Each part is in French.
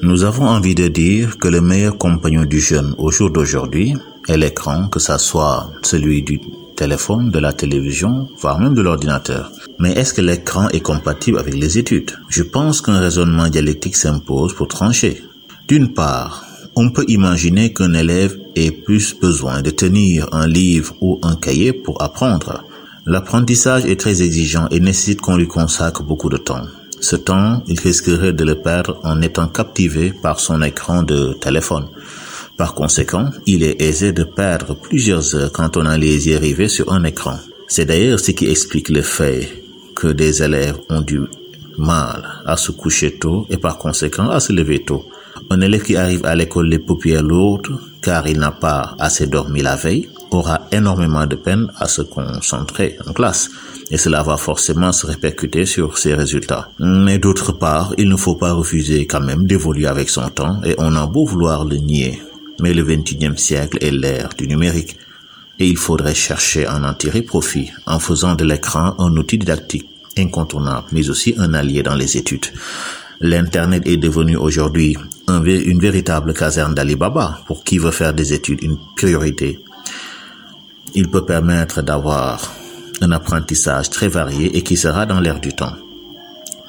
Nous avons envie de dire que le meilleur compagnon du jeune au jour d'aujourd'hui est l'écran, que ça soit celui du téléphone, de la télévision, voire même de l'ordinateur. Mais est-ce que l'écran est compatible avec les études? Je pense qu'un raisonnement dialectique s'impose pour trancher. D'une part, on peut imaginer qu'un élève ait plus besoin de tenir un livre ou un cahier pour apprendre. L'apprentissage est très exigeant et nécessite qu'on lui consacre beaucoup de temps. Ce temps, il risquerait de le perdre en étant captivé par son écran de téléphone. Par conséquent, il est aisé de perdre plusieurs heures quand on a les yeux rivés sur un écran. C'est d'ailleurs ce qui explique le fait que des élèves ont du mal à se coucher tôt et par conséquent à se lever tôt. Un élève qui arrive à l'école les paupières lourdes car il n'a pas assez dormi la veille aura énormément de peine à se concentrer en classe et cela va forcément se répercuter sur ses résultats. Mais d'autre part, il ne faut pas refuser quand même d'évoluer avec son temps et on a beau vouloir le nier. Mais le 21e siècle est l'ère du numérique et il faudrait chercher à en tirer profit en faisant de l'écran un outil didactique incontournable mais aussi un allié dans les études. L'Internet est devenu aujourd'hui un, une véritable caserne d'Alibaba pour qui veut faire des études une priorité. Il peut permettre d'avoir un apprentissage très varié et qui sera dans l'air du temps.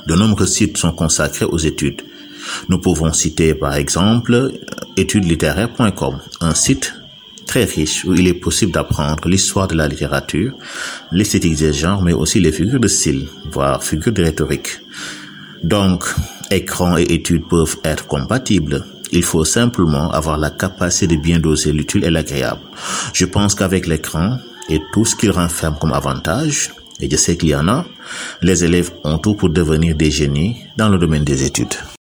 De nombreux sites sont consacrés aux études. Nous pouvons citer par exemple étudeslittéraires.com, un site très riche où il est possible d'apprendre l'histoire de la littérature, l'esthétique des genres, mais aussi les figures de style, voire figures de rhétorique. Donc, écran et études peuvent être compatibles. Il faut simplement avoir la capacité de bien doser l'utile et l'agréable. Je pense qu'avec l'écran et tout ce qu'il renferme comme avantage, et je sais qu'il y en a, les élèves ont tout pour devenir des génies dans le domaine des études.